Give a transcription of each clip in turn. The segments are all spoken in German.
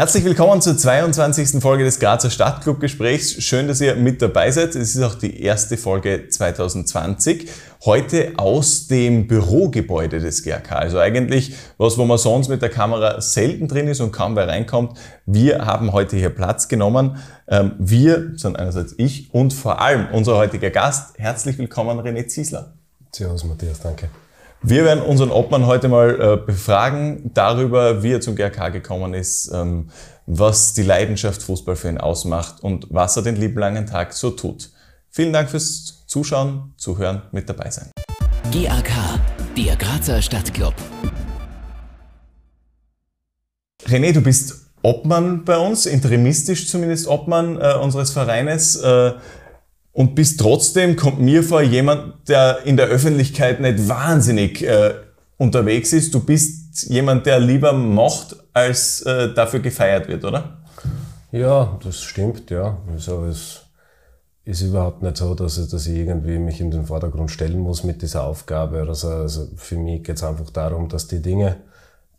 Herzlich willkommen zur 22. Folge des Grazer Stadtclub-Gesprächs. Schön, dass ihr mit dabei seid. Es ist auch die erste Folge 2020. Heute aus dem Bürogebäude des GRK. Also eigentlich was, wo man sonst mit der Kamera selten drin ist und kaum wer reinkommt. Wir haben heute hier Platz genommen. Ähm, wir sind einerseits ich und vor allem unser heutiger Gast. Herzlich willkommen, René Ziesler. Servus, Matthias, danke. Wir werden unseren Obmann heute mal äh, befragen darüber, wie er zum GRK gekommen ist, ähm, was die Leidenschaft Fußball für ihn ausmacht und was er den lieben langen Tag so tut. Vielen Dank fürs Zuschauen, Zuhören, mit dabei sein. GAK, der Grazer Stadtclub. René, du bist Obmann bei uns, interimistisch zumindest Obmann äh, unseres Vereines. Äh, und bist trotzdem, kommt mir vor, jemand, der in der Öffentlichkeit nicht wahnsinnig äh, unterwegs ist. Du bist jemand, der lieber macht, als äh, dafür gefeiert wird, oder? Ja, das stimmt, ja. Also es ist überhaupt nicht so, dass ich, dass ich irgendwie mich in den Vordergrund stellen muss mit dieser Aufgabe. Also, also für mich geht es einfach darum, dass die Dinge,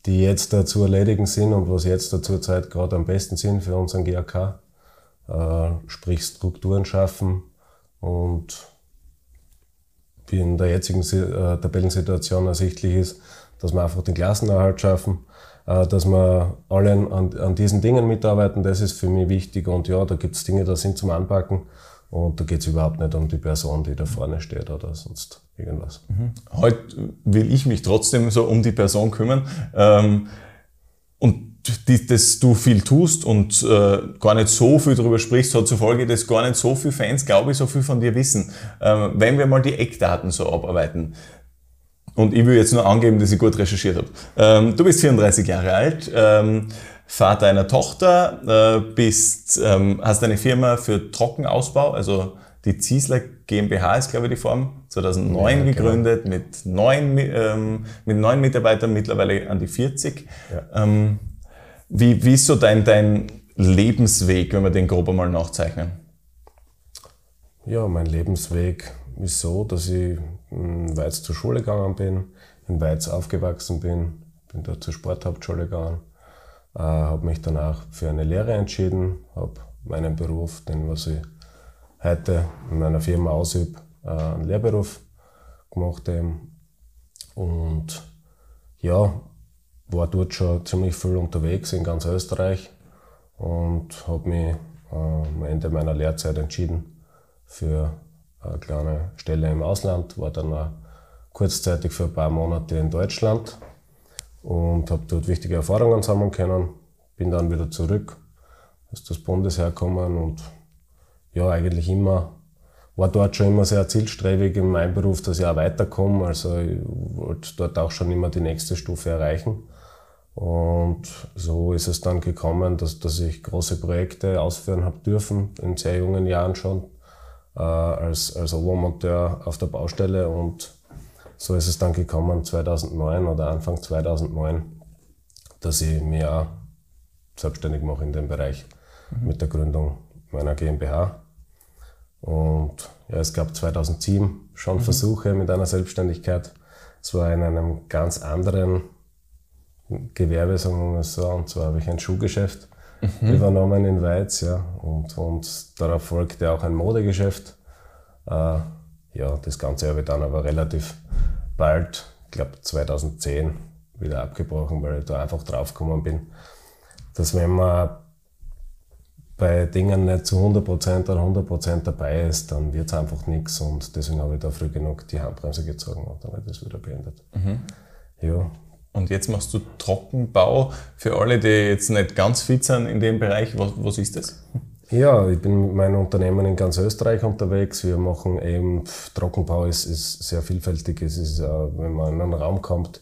die jetzt da zu erledigen sind und was jetzt da zurzeit gerade am besten sind für unseren GAK, äh, sprich Strukturen schaffen, und wie in der jetzigen äh, Tabellensituation ersichtlich ist, dass wir einfach den Klassenerhalt schaffen, äh, dass wir alle an, an, diesen Dingen mitarbeiten, das ist für mich wichtig. Und ja, da gibt es Dinge, da sind zum Anpacken. Und da geht es überhaupt nicht um die Person, die da vorne steht oder sonst irgendwas. Mhm. Heute will ich mich trotzdem so um die Person kümmern. Ähm, und die, dass du viel tust und äh, gar nicht so viel darüber sprichst, hat zur Folge, dass gar nicht so viele Fans, glaube ich, so viel von dir wissen. Ähm, wenn wir mal die Eckdaten so abarbeiten, und ich will jetzt nur angeben, dass ich gut recherchiert habe. Ähm, du bist 34 Jahre alt, ähm, Vater einer Tochter, äh, bist, ähm, hast eine Firma für Trockenausbau, also die Ziesler GmbH ist, glaube ich, die Form, 2009 ja, genau. gegründet, genau. mit, neun, ähm, mit neun Mitarbeitern, mittlerweile an die 40. Ja. Wie, wie ist so dein, dein Lebensweg, wenn wir den grob einmal nachzeichnen? Ja, mein Lebensweg ist so, dass ich in Weiz zur Schule gegangen bin, in Weiz aufgewachsen bin, bin dort zur Sporthauptschule gegangen, äh, habe mich danach für eine Lehre entschieden, habe meinen Beruf, den was ich heute in meiner Firma ausübe, äh, einen Lehrberuf gemacht eben. Und ja, war dort schon ziemlich viel unterwegs in ganz Österreich und habe mich äh, am Ende meiner Lehrzeit entschieden für eine kleine Stelle im Ausland, war dann auch kurzzeitig für ein paar Monate in Deutschland und habe dort wichtige Erfahrungen sammeln können. Bin dann wieder zurück, ist das Bundesheer gekommen und ja, eigentlich immer, war dort schon immer sehr zielstrebig in meinem Beruf, dass ich auch weiterkomme. Also ich wollte dort auch schon immer die nächste Stufe erreichen. Und so ist es dann gekommen, dass, dass ich große Projekte ausführen habe dürfen, in sehr jungen Jahren schon, äh, als, als Obermonteur auf der Baustelle. Und so ist es dann gekommen, 2009 oder Anfang 2009, dass ich mich auch selbstständig mache in dem Bereich mhm. mit der Gründung meiner GmbH. Und ja, es gab 2007 schon mhm. Versuche mit einer Selbstständigkeit. Es war in einem ganz anderen Gewerbe, sagen wir mal so. Und zwar habe ich ein Schuhgeschäft mhm. übernommen in Weiz, ja. Und, und darauf folgte auch ein Modegeschäft. Äh, ja, das Ganze habe ich dann aber relativ bald, ich glaube 2010, wieder abgebrochen, weil ich da einfach draufgekommen bin, dass wenn man bei Dingen nicht zu 100% oder 100% dabei ist, dann wird es einfach nichts und deswegen habe ich da früh genug die Handbremse gezogen und dann habe ich das wieder beendet. Mhm. Ja, und jetzt machst du Trockenbau. Für alle, die jetzt nicht ganz fit sind in dem Bereich, was, was ist das? Ja, ich bin mit meinem Unternehmen in ganz Österreich unterwegs. Wir machen eben, Trockenbau ist, ist sehr vielfältig. Es ist, äh, wenn man in einen Raum kommt,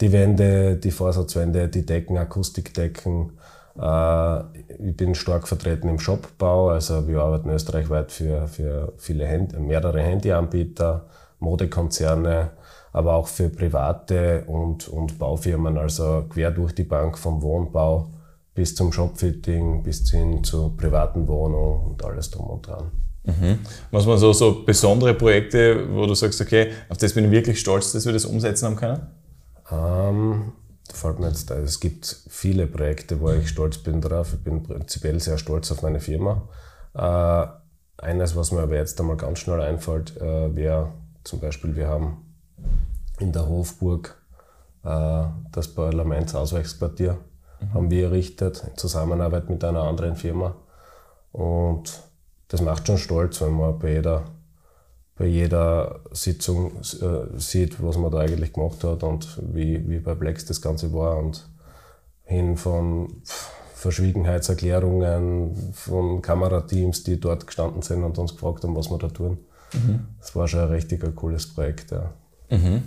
die Wände, die Vorsatzwände, die Decken, Akustikdecken. Äh, ich bin stark vertreten im Shopbau. Also wir arbeiten österreichweit für, für viele Hand, mehrere Handyanbieter, Modekonzerne, aber auch für private und, und Baufirmen, also quer durch die Bank vom Wohnbau bis zum Shopfitting, bis hin zur privaten Wohnung und alles drum und dran. Mhm. Was man so, so besondere Projekte, wo du sagst, okay, auf das bin ich wirklich stolz, dass wir das umsetzen haben können? Ähm, fällt mir jetzt ein. Es gibt viele Projekte, wo ich stolz bin drauf. Ich bin prinzipiell sehr stolz auf meine Firma. Äh, eines, was mir aber jetzt einmal ganz schnell einfällt, äh, wäre zum Beispiel, wir haben in der Hofburg äh, das Parlamentsausweichsquartier mhm. haben wir errichtet in Zusammenarbeit mit einer anderen Firma. Und das macht schon stolz, wenn man bei jeder, bei jeder Sitzung äh, sieht, was man da eigentlich gemacht hat und wie, wie perplex das Ganze war. Und hin von Verschwiegenheitserklärungen von Kamerateams, die dort gestanden sind und uns gefragt haben, was wir da tun. Mhm. Das war schon ein richtig cooles Projekt. Ja. Mhm.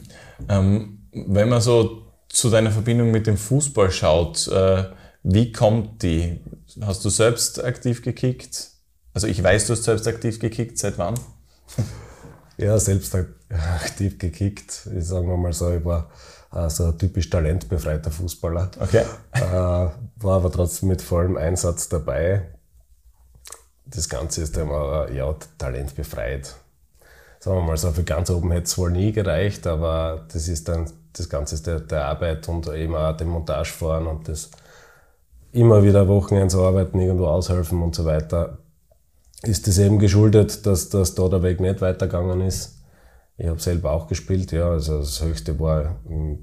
Ähm, wenn man so zu deiner Verbindung mit dem Fußball schaut, äh, wie kommt die? Hast du selbst aktiv gekickt? Also ich weiß, du hast selbst aktiv gekickt. Seit wann? Ja, selbst aktiv gekickt. Ich sage mal so, ich war äh, so ein typisch talentbefreiter Fußballer. Okay. Äh, war aber trotzdem mit vollem Einsatz dabei. Das Ganze ist immer ja, talentbefreit. Sagen wir mal so, für ganz oben hätte es wohl nie gereicht, aber das ist dann das Ganze der, der Arbeit und eben auch dem Montagefahren und das immer wieder Wochenends arbeiten, irgendwo aushelfen und so weiter, ist das eben geschuldet, dass, dass da der Weg nicht weitergegangen ist. Ich habe selber auch gespielt, ja, also das Höchste war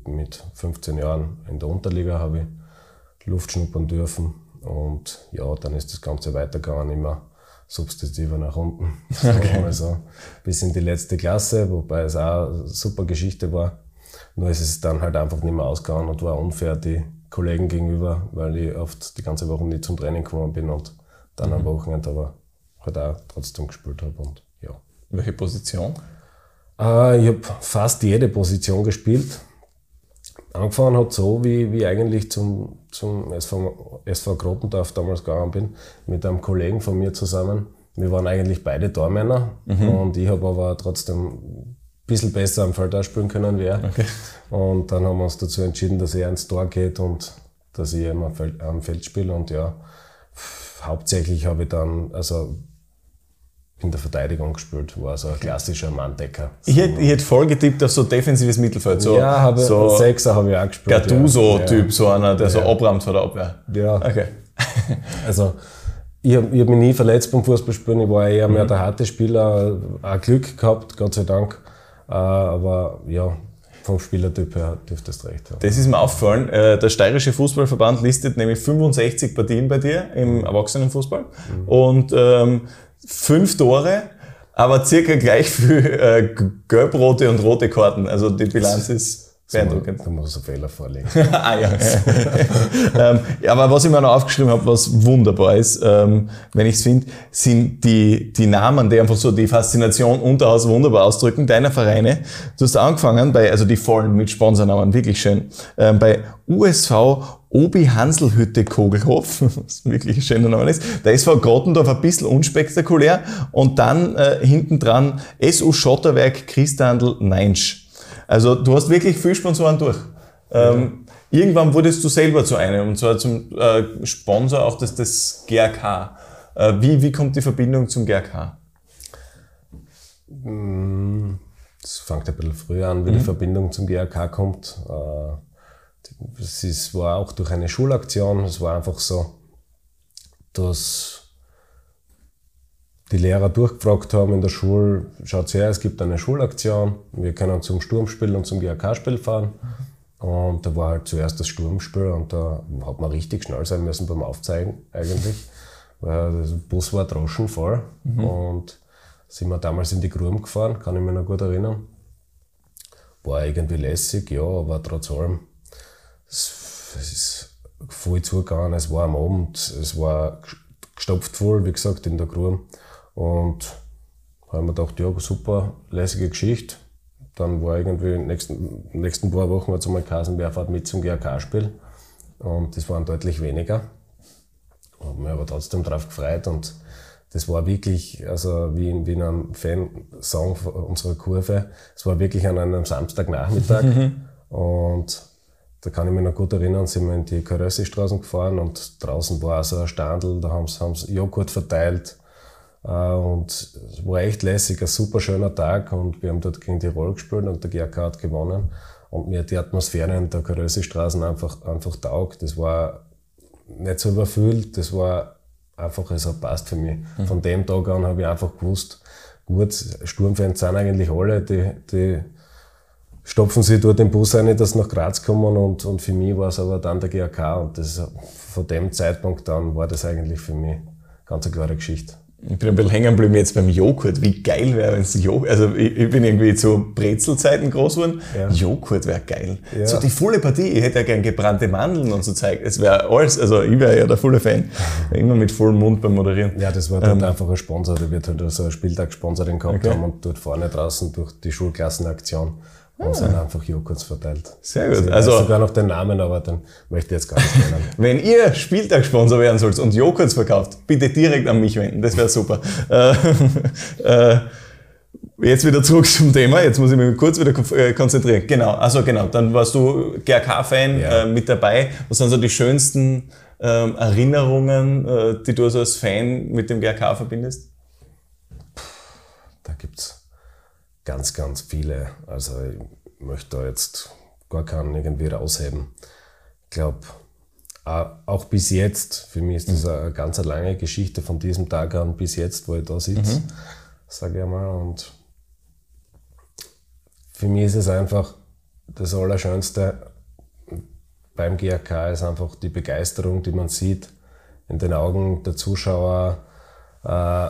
mit 15 Jahren in der Unterliga, habe ich Luft schnuppern dürfen und ja, dann ist das Ganze weitergegangen, immer substitutiver nach unten, okay. so, bis in die letzte Klasse, wobei es auch eine super Geschichte war. Nur ist es dann halt einfach nicht mehr ausgegangen und war unfair die Kollegen gegenüber, weil ich oft die ganze Woche nicht zum Training gekommen bin und dann mhm. am Wochenende aber halt auch trotzdem gespielt habe. Und, ja. Welche Position? Äh, ich habe fast jede Position gespielt. Angefangen hat so, wie, wie eigentlich zum, zum SV, SV Grotendorf damals gegangen bin, mit einem Kollegen von mir zusammen. Wir waren eigentlich beide Tormänner mhm. und ich habe aber trotzdem bisschen besser am Feld spielen können wie er. Okay. Und dann haben wir uns dazu entschieden, dass er ins Tor geht und dass ich immer am Feld spiele. Und ja, hauptsächlich habe ich dann, also in der Verteidigung gespielt, war so ein klassischer Manndecker. Ich hätte, ich hätte voll getippt auf so defensives Mittelfeld. So, ja, habe, so Sechser habe ich auch gespielt. Gattuso-Typ, ja. so einer, der ja. so abrammt vor der Abwehr. Ja. Okay. also, ich habe hab mich nie verletzt beim Fußballspielen. Ich war eher mehr mhm. der harte Spieler. Auch Glück gehabt, Gott sei Dank. Äh, aber ja, vom Spielertyp her dürfte es recht haben. Das ist mir aufgefallen. Äh, der Steirische Fußballverband listet nämlich 65 Partien bei dir im mhm. Erwachsenenfußball mhm. und ähm, fünf Tore, aber circa gleich viel äh, gelb-rote und rote Karten. Also die Bilanz ist Beeindruckend. Da muss ein Fehler vorlegen. ah ja. ähm, ja. Aber was ich mir noch aufgeschrieben habe, was wunderbar ist, ähm, wenn ich es finde, sind die, die Namen, die einfach so die Faszination Unterhaus wunderbar ausdrücken, deiner Vereine. Du hast angefangen bei, also die vollen mit Sponsornamen, wirklich schön, ähm, bei USV Obi Hanselhütte Kogelhof, was wirklich ein schöner Name ist. Der SV Grottendorf ein bisschen unspektakulär und dann äh, hinten dran SU Schotterwerk Christandl Neinsch. Also du hast wirklich viel Sponsoren durch. Ähm, irgendwann wurdest du selber zu einem, und zwar zum äh, Sponsor auch des, des GRK. Äh, wie, wie kommt die Verbindung zum GRK? Mm, das fängt ein bisschen früher an, wie mhm. die Verbindung zum GRK kommt. Äh, es war auch durch eine Schulaktion. Es war einfach so, dass die Lehrer durchgefragt haben in der Schule, schaut her, es gibt eine Schulaktion, wir können zum Sturmspiel und zum GAK-Spiel fahren. Und da war halt zuerst das Sturmspiel und da hat man richtig schnell sein müssen beim Aufzeigen eigentlich, weil der Bus war droschen voll mhm. und sind wir damals in die Gruben gefahren, kann ich mich noch gut erinnern. War irgendwie lässig, ja, aber trotz allem, es, es ist voll zugegangen, es war am Abend, es war gestopft voll, wie gesagt, in der Grube. Und haben wir gedacht, ja, super, lässige Geschichte. Dann war irgendwie in den nächsten, nächsten paar Wochen es einmal geheißen, wer fährt mit zum GAK-Spiel. Und das waren deutlich weniger. Haben mich aber trotzdem darauf gefreut und das war wirklich, also wie in, wie in einem Fansong unserer Kurve, es war wirklich an einem Samstagnachmittag und da kann ich mich noch gut erinnern, sind wir in die Karössi-Straßen gefahren und draußen war so ein Standel, da haben sie Joghurt verteilt, äh, und es war echt lässig, ein super schöner Tag und wir haben dort gegen Tirol gespielt und der GRK hat gewonnen. und mir die Atmosphäre in der Karösestraßen einfach, einfach taugt. Das war nicht so überfüllt, das war einfach, es hat passt für mich. Mhm. Von dem Tag an habe ich einfach gewusst, gut, Sturmfans sind eigentlich alle, die, die stopfen sie dort den Bus rein, dass sie nach Graz kommen und, und für mich war es aber dann der GAK und das, von dem Zeitpunkt an war das eigentlich für mich ganz eine klare Geschichte. Ich bin ein bisschen hängen geblieben jetzt beim Joghurt. Wie geil wäre, wenn es Joghurt, also ich, ich, bin irgendwie zu Brezelzeiten groß geworden. Ja. Joghurt wäre geil. Ja. So die volle Partie. Ich hätte ja gern gebrannte Mandeln und so Zeug. Es wäre alles, also ich wäre ja der volle Fan. Immer mit vollem Mund beim Moderieren. Ja, das war dann ähm, einfach ein Sponsor. Der wird halt so ein Spieltag-Sponsor gehabt okay. haben und dort vorne draußen durch die Schulklassenaktion und sind einfach Joghurts verteilt. Sehr gut. Ich also sogar noch den Namen, aber dann möchte ich jetzt gar nicht nennen. Wenn ihr Spieltagssponsor werden sollt und Joghurts verkauft, bitte direkt an mich wenden. Das wäre super. Äh, äh, jetzt wieder zurück zum Thema. Jetzt muss ich mich kurz wieder äh, konzentrieren. Genau. Also genau. Dann warst du GRK-Fan ja. mit dabei. Was sind so die schönsten ähm, Erinnerungen, die du also als Fan mit dem GRK verbindest? Da gibt's ganz, ganz viele. Also ich möchte da jetzt gar keinen irgendwie rausheben. Ich glaube, auch bis jetzt, für mich ist das eine ganz lange Geschichte von diesem Tag an bis jetzt, wo ich da sitze, mhm. sage ich mal. Und für mich ist es einfach das Allerschönste beim GRK ist einfach die Begeisterung, die man sieht in den Augen der Zuschauer, äh,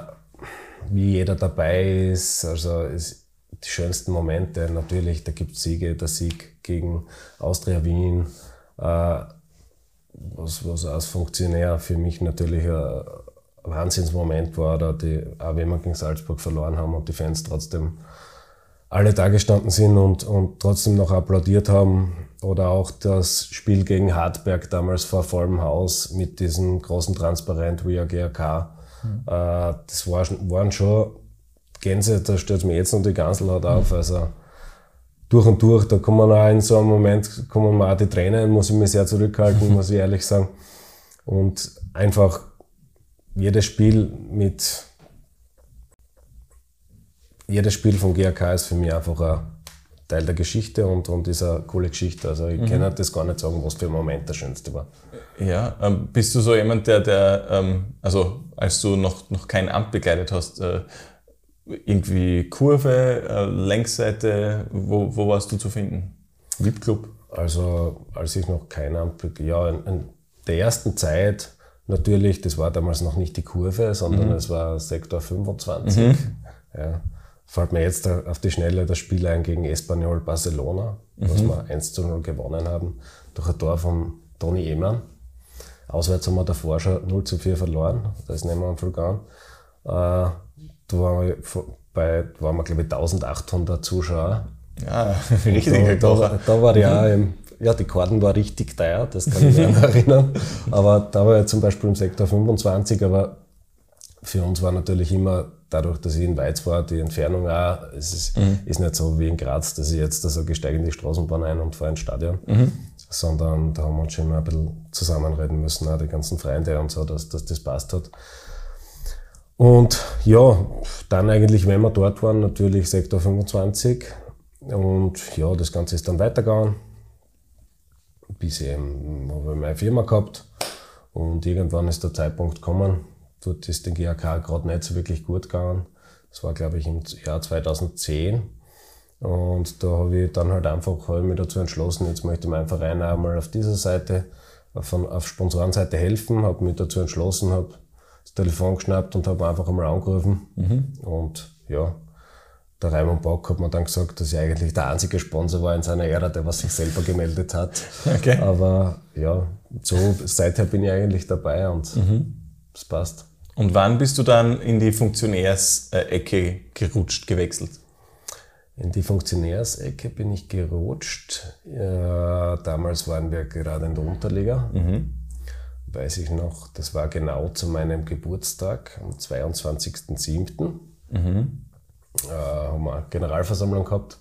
wie jeder dabei ist. Also es, die schönsten Momente. Natürlich, da gibt es Siege, der Sieg gegen Austria Wien, äh, was, was als Funktionär für mich natürlich ein Wahnsinnsmoment war, da die, auch wenn wir gegen Salzburg verloren haben und die Fans trotzdem alle da gestanden sind und, und trotzdem noch applaudiert haben. Oder auch das Spiel gegen Hartberg damals vor vollem Haus mit diesem großen Transparent We Are GRK. Mhm. Äh, das war, waren schon Gänse, da stellt mir jetzt noch die Ganselhaut auf. Also durch und durch, da kommen auch in so einem Moment kommen mir auch die Tränen, muss ich mich sehr zurückhalten, muss ich ehrlich sagen. Und einfach jedes Spiel mit jedes Spiel von GRK ist für mich einfach ein Teil der Geschichte und, und ist eine coole Geschichte. Also ich mhm. kann das gar nicht sagen, was für ein Moment der schönste war. Ja, ähm, bist du so jemand, der, der ähm, also als du noch, noch kein Amt begleitet hast, äh, irgendwie Kurve, äh, Längsseite, wo, wo warst du zu finden? VIP-Club? Also als ich noch kein Amt, ja, in, in, der ersten Zeit natürlich, das war damals noch nicht die Kurve, sondern mhm. es war Sektor 25. Mhm. Ja. Fällt mir jetzt auf die Schnelle das Spiel ein gegen Espanyol Barcelona, mhm. was wir 1 zu 0 gewonnen haben, durch ein Tor von Toni Ehmann. Auswärts haben wir davor schon 0 zu 4 verloren, das nehmen wir am Vulkan. Äh, da waren wir, bei, waren wir glaube ich 1800 Zuschauer. Ja, richtig. Da, da, da war ja, im, ja, die Karten war richtig teuer, das kann ich mich erinnern. Aber da war ich zum Beispiel im Sektor 25, aber für uns war natürlich immer, dadurch, dass ich in Weiz war, die Entfernung auch, es ist, mhm. ist nicht so wie in Graz, dass ich jetzt da so gesteige in die Straßenbahn ein und fahre ins Stadion, mhm. sondern da haben wir uns schon immer ein bisschen zusammenreden müssen, auch die ganzen Freunde und so, dass, dass das passt hat. Und ja, dann eigentlich, wenn wir dort waren, natürlich Sektor 25. Und ja, das Ganze ist dann weitergegangen. Bis eben habe ich meine Firma gehabt. Und irgendwann ist der Zeitpunkt gekommen. Dort ist den GAK gerade nicht so wirklich gut gegangen. Das war, glaube ich, im Jahr 2010. Und da habe ich dann halt einfach hab mich dazu entschlossen, jetzt möchte ich meinem Verein auch mal auf dieser Seite, auf, auf Sponsorenseite helfen. Habe mich dazu entschlossen, habe das Telefon geschnappt und habe einfach einmal angerufen. Mhm. Und ja, der Raimund Bock hat mir dann gesagt, dass ich eigentlich der einzige Sponsor war in seiner Ära, der was sich selber gemeldet hat. Okay. Aber ja, so seither bin ich eigentlich dabei und mhm. es passt. Und wann bist du dann in die Funktionärsecke gerutscht, gewechselt? In die Funktionärsecke bin ich gerutscht. Ja, damals waren wir gerade in der Unterliga. Mhm weiß ich noch, das war genau zu meinem Geburtstag, am 22.07. Mhm. Äh, haben wir eine Generalversammlung gehabt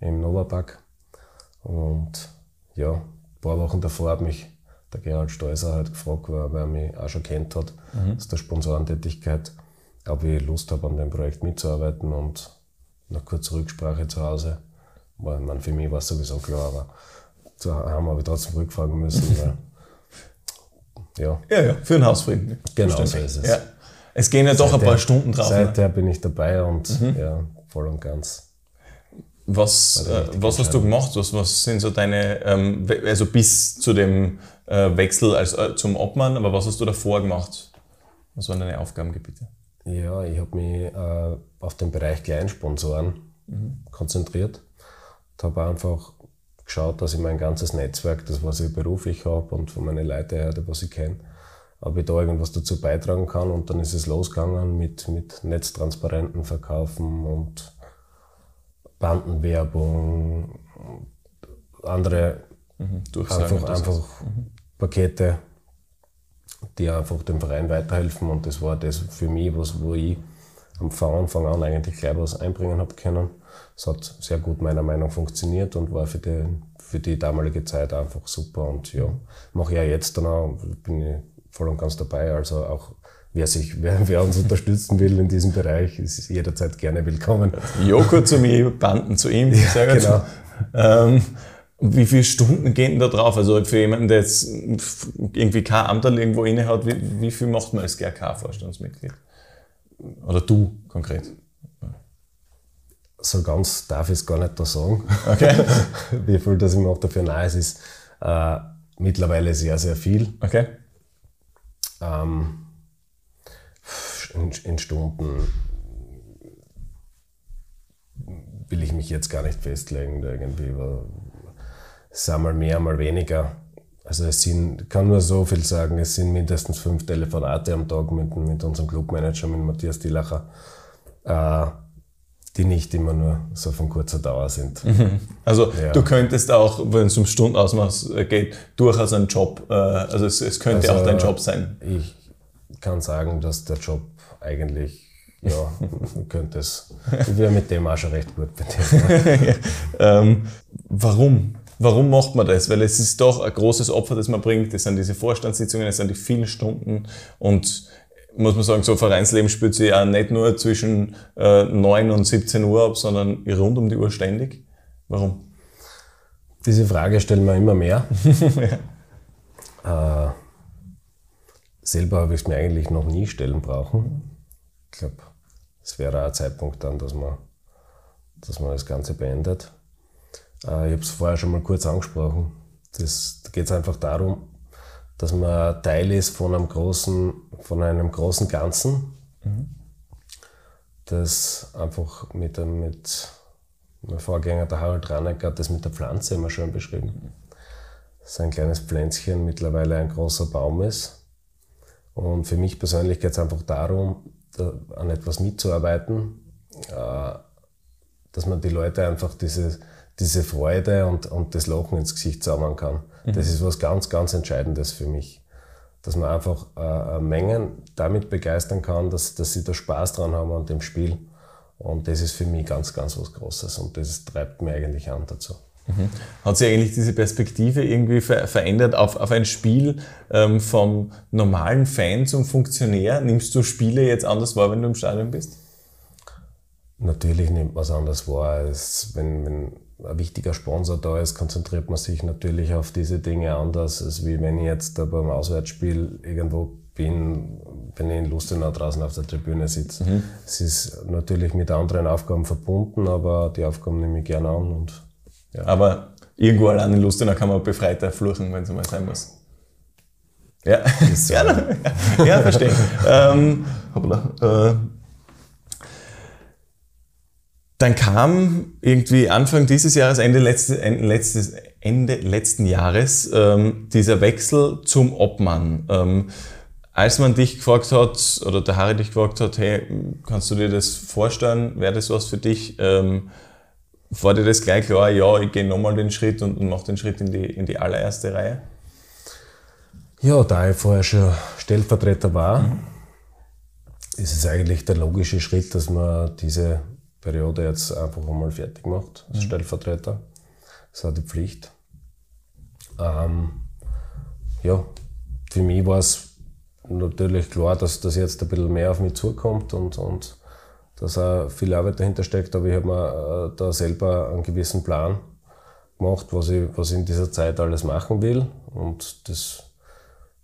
im Novapark. Und ja, ein paar Wochen davor hat mich der Gerhard Steuser halt gefragt, weil er mich auch schon kennt hat, mhm. aus der Sponsorentätigkeit, ob ich Lust habe, an dem Projekt mitzuarbeiten und nach kurzer Rücksprache zu Hause War, man, für mich war es sowieso klar, aber zu haben wir trotzdem rückfragen müssen. Weil, ja. ja, ja, für den Hausfrieden. Genau so ist es. Ja. Es gehen ja doch ein paar Stunden drauf. Seither ne? bin ich dabei und mhm. ja, voll und ganz. Was, äh, was hast du gemacht? Was, was sind so deine, ähm, also bis zu dem äh, Wechsel als, äh, zum Obmann, aber was hast du davor gemacht? Was waren deine Aufgabengebiete? Ja, ich habe mich äh, auf den Bereich Kleinsponsoren mhm. konzentriert. Ich habe einfach geschaut, dass ich mein ganzes Netzwerk, das was ich beruflich habe und von meinen Leuten her, was ich kenne, ob ich da irgendwas dazu beitragen kann. Und dann ist es losgegangen mit, mit Netztransparenten verkaufen und Bandenwerbung, andere mhm, einfach, einfach mhm. Pakete, die einfach dem Verein weiterhelfen. Und das war das für mich, was, wo ich am Anfang an eigentlich gleich was einbringen habe können. Es hat sehr gut meiner Meinung nach funktioniert und war für die, für die damalige Zeit einfach super. Und ja, mache ich ja jetzt dann auch, bin ich voll und ganz dabei. Also auch wer, sich, wer, wer uns unterstützen will in diesem Bereich, ist jederzeit gerne willkommen. Joko zu mir, Banden zu ihm. Ja, Sehr genau. Ähm, wie viele Stunden gehen da drauf? Also für jemanden, der jetzt irgendwie kein Amtal irgendwo inne hat, wie, wie viel macht man als GRK-Vorstandsmitglied? Oder du konkret? So ganz darf ich es gar nicht da sagen. Okay. wie viel das ich mache dafür nahe ist, ist äh, mittlerweile sehr, sehr viel. Okay. Ähm, in, in Stunden will ich mich jetzt gar nicht festlegen, irgendwie. Es sind mal mehr, mal weniger. Also es sind, kann nur so viel sagen, es sind mindestens fünf Telefonate am Tag mit, mit unserem Clubmanager, mit Matthias Dillacher, äh, die nicht immer nur so von kurzer Dauer sind. Mhm. Also ja. du könntest auch, wenn es um Stundenausmaß geht, durchaus einen Job, äh, also es, es könnte also auch dein Job sein. Ich kann sagen, dass der Job eigentlich ja, könnte es. Ich wäre mit dem auch schon recht gut bedient. ähm, warum? Warum macht man das? Weil es ist doch ein großes Opfer, das man bringt. Es sind diese Vorstandssitzungen, es sind die vielen Stunden und muss man sagen, so Vereinsleben spielt sich ja nicht nur zwischen äh, 9 und 17 Uhr ab, sondern rund um die Uhr ständig. Warum? Diese Frage stellen wir immer mehr. ja. äh, selber habe ich es mir eigentlich noch nie stellen brauchen. Ich glaube, es wäre ein Zeitpunkt dann, dass man, dass man das Ganze beendet. Äh, ich habe es vorher schon mal kurz angesprochen. Das, da geht es einfach darum, dass man Teil ist von einem großen, von einem großen Ganzen, mhm. das einfach mit, mit Vorgänger, der Harald Ranecker, hat das mit der Pflanze immer schön beschrieben. Das ist ein kleines Pflänzchen, mittlerweile ein großer Baum ist. Und für mich persönlich geht es einfach darum, an etwas mitzuarbeiten, äh, dass man die Leute einfach diese, diese Freude und, und das Lachen ins Gesicht zaubern kann. Mhm. Das ist was ganz, ganz Entscheidendes für mich. Dass man einfach äh, Mengen damit begeistern kann, dass, dass sie da Spaß dran haben an dem Spiel. Und das ist für mich ganz, ganz was Großes und das treibt mir eigentlich an dazu. Mhm. Hat sich eigentlich diese Perspektive irgendwie ver verändert auf, auf ein Spiel ähm, vom normalen Fan zum Funktionär? Nimmst du Spiele jetzt anders wahr, wenn du im Stadion bist? Natürlich nimmt man es anders wahr. Als wenn, wenn ein wichtiger Sponsor da ist, konzentriert man sich natürlich auf diese Dinge anders, als wie wenn ich jetzt beim Auswärtsspiel irgendwo bin, wenn ich in Lustenau draußen auf der Tribüne sitze. Mhm. Es ist natürlich mit anderen Aufgaben verbunden, aber die Aufgaben nehme ich gerne an und ja. Aber irgendwo allein in Lustenau kann man befreiter fluchen, wenn es mal sein muss. Ja, so. ja, ja, verstehe. ähm, hoppla, äh, dann kam irgendwie Anfang dieses Jahres, Ende, letztes, letztes, Ende letzten Jahres, ähm, dieser Wechsel zum Obmann. Ähm, als man dich gefragt hat, oder der Harry dich gefragt hat, hey, kannst du dir das vorstellen, wäre das was für dich? Ähm, war dir das gleich klar, ja, ich gehe nochmal den Schritt und, und mache den Schritt in die, in die allererste Reihe? Ja, da ich vorher schon Stellvertreter war, mhm. ist es eigentlich der logische Schritt, dass man diese Periode jetzt einfach einmal fertig macht als mhm. Stellvertreter. Das auch die Pflicht. Ähm, ja, für mich war es natürlich klar, dass das jetzt ein bisschen mehr auf mich zukommt und, und dass auch viel Arbeit dahinter steckt, aber ich habe mir äh, da selber einen gewissen Plan gemacht, was ich, was ich in dieser Zeit alles machen will. Und das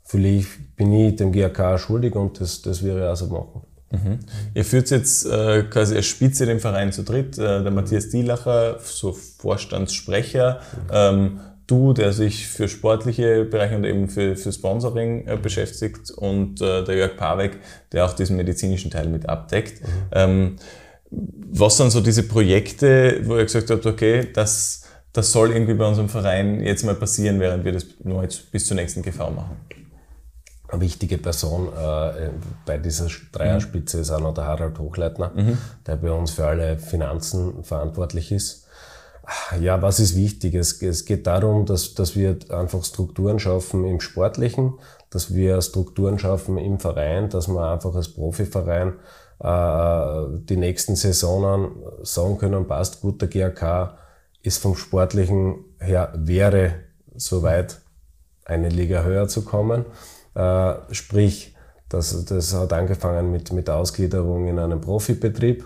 fühle ich, bin ich dem GAK schuldig und das, das werde ich auch so machen. Mhm. Ihr führt jetzt äh, quasi als Spitze den Verein zu dritt. Äh, der Matthias Dielacher, so Vorstandssprecher. Ähm, du, der sich für sportliche Bereiche und eben für, für Sponsoring äh, beschäftigt und äh, der Jörg Paweck, der auch diesen medizinischen Teil mit abdeckt. Mhm. Ähm, was sind so diese Projekte, wo ihr gesagt habt, okay, das, das soll irgendwie bei unserem Verein jetzt mal passieren, während wir das nur jetzt bis zur nächsten GV machen? Eine wichtige Person äh, bei dieser Dreierspitze ist auch noch der Harald Hochleitner, mhm. der bei uns für alle Finanzen verantwortlich ist. Ja, was ist wichtig? Es, es geht darum, dass, dass wir einfach Strukturen schaffen im Sportlichen, dass wir Strukturen schaffen im Verein, dass man einfach als Profiverein äh, die nächsten Saisonen sagen können, passt gut, der GAK ist vom Sportlichen her, wäre soweit eine Liga höher zu kommen. Äh, sprich, das, das hat angefangen mit, mit der Ausgliederung in einem Profibetrieb,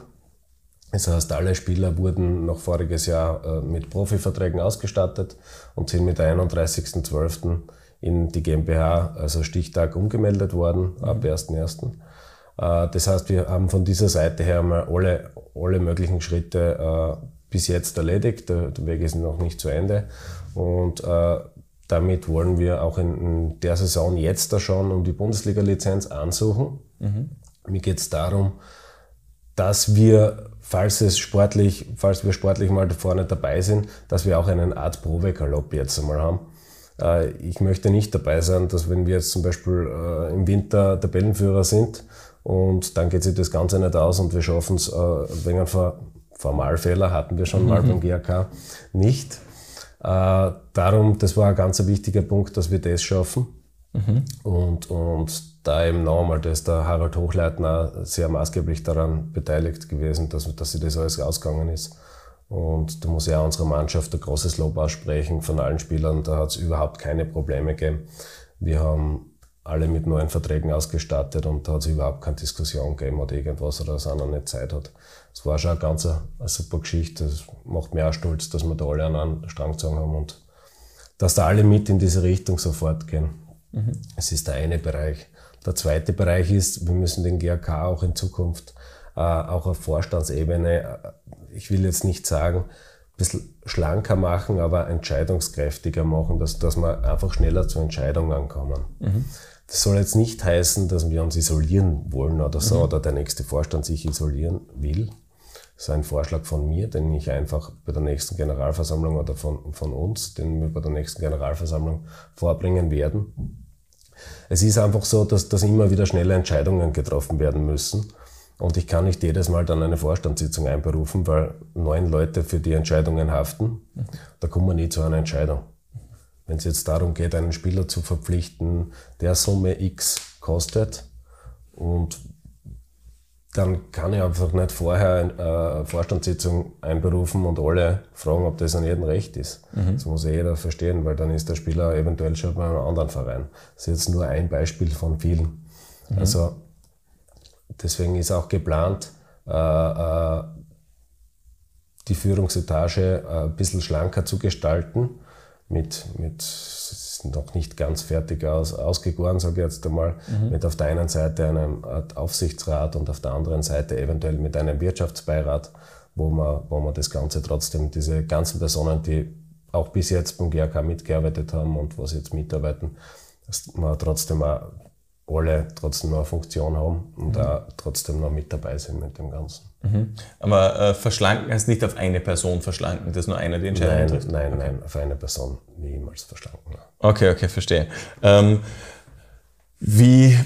das heißt, alle Spieler wurden noch voriges Jahr äh, mit Profiverträgen ausgestattet und sind mit 31.12. in die GmbH, also Stichtag, umgemeldet worden, mhm. ab 1.1. Äh, das heißt, wir haben von dieser Seite her mal alle, alle möglichen Schritte äh, bis jetzt erledigt. Der, Weg ist noch nicht zu Ende. Und damit wollen wir auch in, der Saison jetzt da schon um die Bundesliga-Lizenz ansuchen. Mhm. Mir geht es darum, dass wir falls es sportlich, falls wir sportlich mal da vorne dabei sind, dass wir auch einen Art Probe-Galopp jetzt einmal haben. Äh, ich möchte nicht dabei sein, dass wenn wir jetzt zum Beispiel äh, im Winter Tabellenführer sind und dann geht sich das Ganze nicht aus und wir schaffen es, äh, wegen Ver Formalfehler hatten wir schon mhm. mal beim GAK nicht. Darum, das war ein ganz wichtiger Punkt, dass wir das schaffen. Mhm. Und, und da eben nochmal, da ist der Harald Hochleitner sehr maßgeblich daran beteiligt gewesen, dass, dass sie das alles ausgegangen ist. Und da muss ja unserer Mannschaft ein großes Lob aussprechen von allen Spielern. Da hat es überhaupt keine Probleme gegeben. Wir haben alle mit neuen Verträgen ausgestattet und da hat es überhaupt keine Diskussion gegeben oder irgendwas oder dass einer nicht Zeit hat. Es war schon eine ganz eine, eine super Geschichte. Das macht mir auch stolz, dass wir da alle an einen Strang gezogen haben und dass da alle mit in diese Richtung sofort gehen. Mhm. Es ist der eine Bereich. Der zweite Bereich ist, wir müssen den GAK auch in Zukunft äh, auch auf Vorstandsebene, äh, ich will jetzt nicht sagen, ein bisschen schlanker machen, aber entscheidungskräftiger machen, dass, dass wir einfach schneller zu Entscheidungen kommen. Mhm. Das soll jetzt nicht heißen, dass wir uns isolieren wollen oder so, mhm. oder der nächste Vorstand sich isolieren will. Ist ein Vorschlag von mir, den ich einfach bei der nächsten Generalversammlung oder von, von uns, den wir bei der nächsten Generalversammlung vorbringen werden es ist einfach so, dass, dass immer wieder schnelle Entscheidungen getroffen werden müssen. Und ich kann nicht jedes Mal dann eine Vorstandssitzung einberufen, weil neun Leute für die Entscheidungen haften. Da kommen wir nie zu einer Entscheidung. Wenn es jetzt darum geht, einen Spieler zu verpflichten, der Summe X kostet und dann kann ich einfach nicht vorher eine äh, Vorstandssitzung einberufen und alle fragen, ob das an jedem Recht ist. Mhm. Das muss ja jeder verstehen, weil dann ist der Spieler eventuell schon bei einem anderen Verein. Das ist jetzt nur ein Beispiel von vielen. Mhm. Also deswegen ist auch geplant, äh, äh, die Führungsetage ein bisschen schlanker zu gestalten mit, mit noch nicht ganz fertig aus, ausgegoren, sage ich jetzt einmal, mhm. mit auf der einen Seite einem Aufsichtsrat und auf der anderen Seite eventuell mit einem Wirtschaftsbeirat, wo man, wo man das Ganze trotzdem, diese ganzen Personen, die auch bis jetzt beim GRK mitgearbeitet haben und was jetzt mitarbeiten, dass man trotzdem auch alle trotzdem noch eine Funktion haben und mhm. auch trotzdem noch mit dabei sind mit dem Ganzen. Mhm. Aber äh, verschlanken heißt nicht auf eine Person verschlanken, dass nur einer die Entscheidung nein, trifft? Nein, okay. nein, auf eine Person niemals verschlanken. Okay, okay, verstehe. Ähm, wie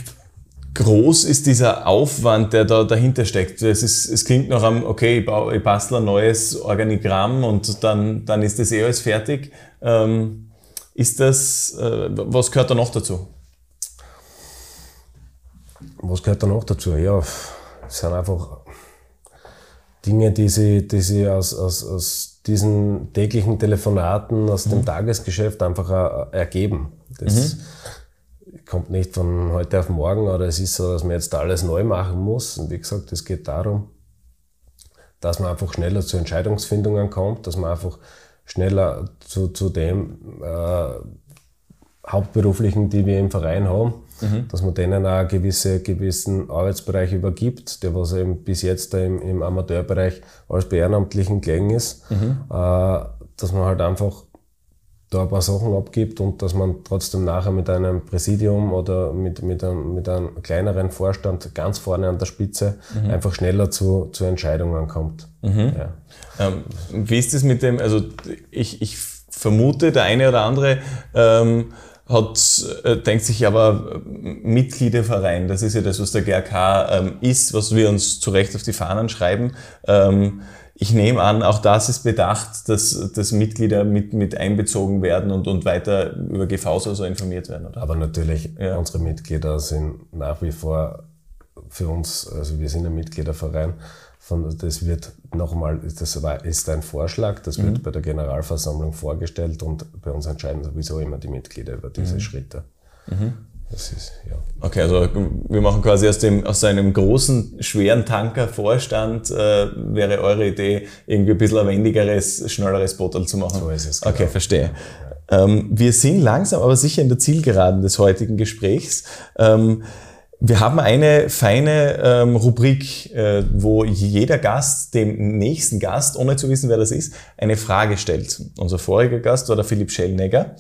groß ist dieser Aufwand, der da dahinter steckt? Es, ist, es klingt noch am, okay, ich, baue, ich bastle ein neues Organigramm und dann, dann ist das eh alles fertig. Ähm, ist das, äh, was gehört da noch dazu? Was gehört da noch dazu? Ja, es sind einfach Dinge, die sie, die sie aus, aus, aus diesen täglichen Telefonaten, aus mhm. dem Tagesgeschäft einfach ergeben. Das mhm. kommt nicht von heute auf morgen oder es ist so, dass man jetzt alles neu machen muss. Und wie gesagt, es geht darum, dass man einfach schneller zu Entscheidungsfindungen kommt, dass man einfach schneller zu, zu dem äh, Hauptberuflichen, die wir im Verein haben, mhm. dass man denen auch gewisse, gewissen Arbeitsbereich übergibt, der was eben bis jetzt im, im Amateurbereich als Ehrenamtlichen gelegen ist, mhm. äh, dass man halt einfach da ein paar Sachen abgibt und dass man trotzdem nachher mit einem Präsidium oder mit, mit, einem, mit einem kleineren Vorstand ganz vorne an der Spitze mhm. einfach schneller zu, zu Entscheidungen kommt. Mhm. Ja. Ähm, wie ist es mit dem, also ich, ich vermute, der eine oder andere ähm, hat, äh, denkt sich aber Mitgliederverein, das ist ja das, was der GRK ähm, ist, was wir uns zu Recht auf die Fahnen schreiben. Ähm, ich nehme an, auch das ist bedacht, dass, dass Mitglieder mit, mit einbezogen werden und, und weiter über GVs oder so informiert werden. Oder? Aber natürlich, ja. unsere Mitglieder sind nach wie vor für uns, also wir sind ein Mitgliederverein, von, das wird nochmal, das ist ein Vorschlag, das wird mhm. bei der Generalversammlung vorgestellt und bei uns entscheiden sowieso immer die Mitglieder über diese mhm. Schritte. Mhm. Das ist, ja. Okay, also wir machen quasi aus, dem, aus einem großen, schweren Tanker-Vorstand, äh, wäre eure Idee, irgendwie ein bisschen ein wendigeres, schnelleres Bottle zu machen. So ist es. Genau. Okay, verstehe. Ja. Ähm, wir sind langsam, aber sicher in der Zielgeraden des heutigen Gesprächs. Ähm, wir haben eine feine ähm, Rubrik, äh, wo jeder Gast dem nächsten Gast, ohne zu wissen, wer das ist, eine Frage stellt. Unser voriger Gast war der Philipp Schellnegger.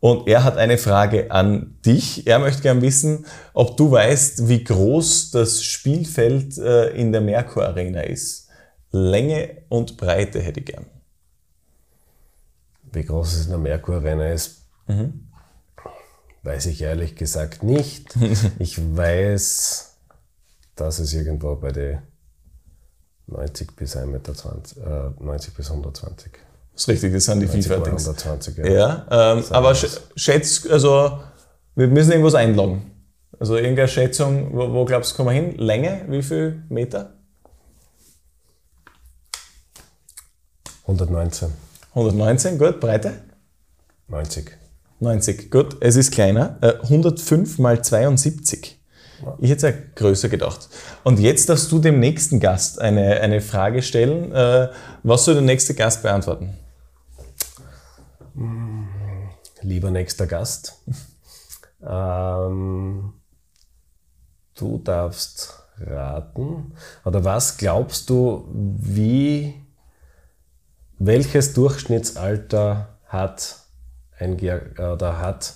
Und er hat eine Frage an dich. Er möchte gern wissen, ob du weißt, wie groß das Spielfeld äh, in der Merkur Arena ist. Länge und Breite hätte ich gern. Wie groß es in der Merkur Arena ist, mhm. Weiß ich ehrlich gesagt nicht. ich weiß, dass es irgendwo bei den 90 bis 1,20 Meter, äh, 90 bis 120 das ist richtig, das sind die FIFA-Dings. 120, ja. ja ähm, aber schätzt, also wir müssen irgendwas einloggen. Also irgendeine Schätzung, wo, wo glaubst du, kommen wir hin? Länge, wie viel Meter? 119. 119, gut. Breite? 90. 90, gut. Es ist kleiner. 105 äh, mal 72. Ich hätte es ja größer gedacht. Und jetzt darfst du dem nächsten Gast eine, eine Frage stellen. Äh, was soll der nächste Gast beantworten? Lieber nächster Gast, ähm, du darfst raten, oder was glaubst du, wie, welches Durchschnittsalter hat ein GRK, oder hat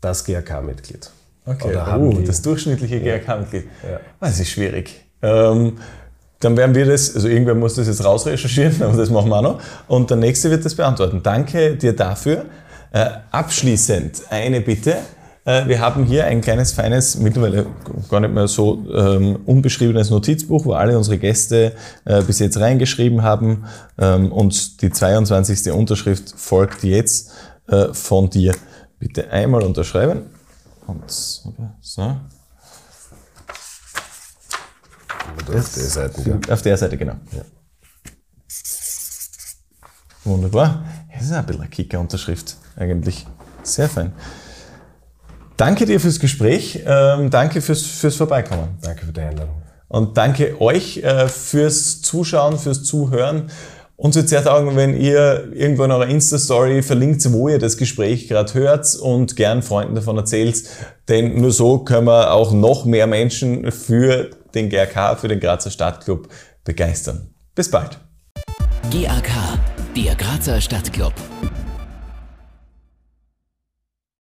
das GRK-Mitglied? Okay, oh, das durchschnittliche GRK-Mitglied. Ja. Das ist schwierig. Ähm, dann werden wir das, also irgendwer muss das jetzt rausrecherchieren, aber das machen wir auch noch. Und der Nächste wird das beantworten. Danke dir dafür. Äh, abschließend eine Bitte. Äh, wir haben hier ein kleines, feines, mittlerweile gar nicht mehr so ähm, unbeschriebenes Notizbuch, wo alle unsere Gäste äh, bis jetzt reingeschrieben haben. Ähm, und die 22. Unterschrift folgt jetzt äh, von dir. Bitte einmal unterschreiben. Und so. Auf der Seite, ja. Auf der Seite, genau. Ja. Wunderbar. Das ist ein bisschen eine Kicker-Unterschrift eigentlich. Sehr fein. Danke dir fürs Gespräch. Ähm, danke fürs, fürs Vorbeikommen. Danke für die Einladung. Und danke euch äh, fürs Zuschauen, fürs Zuhören. Uns wird sehr taugen, wenn ihr irgendwo in eurer Insta-Story verlinkt, wo ihr das Gespräch gerade hört und gern Freunden davon erzählt. Denn nur so können wir auch noch mehr Menschen für den GRK, für den Grazer Stadtclub begeistern. Bis bald. GAK, der Grazer Stadtclub.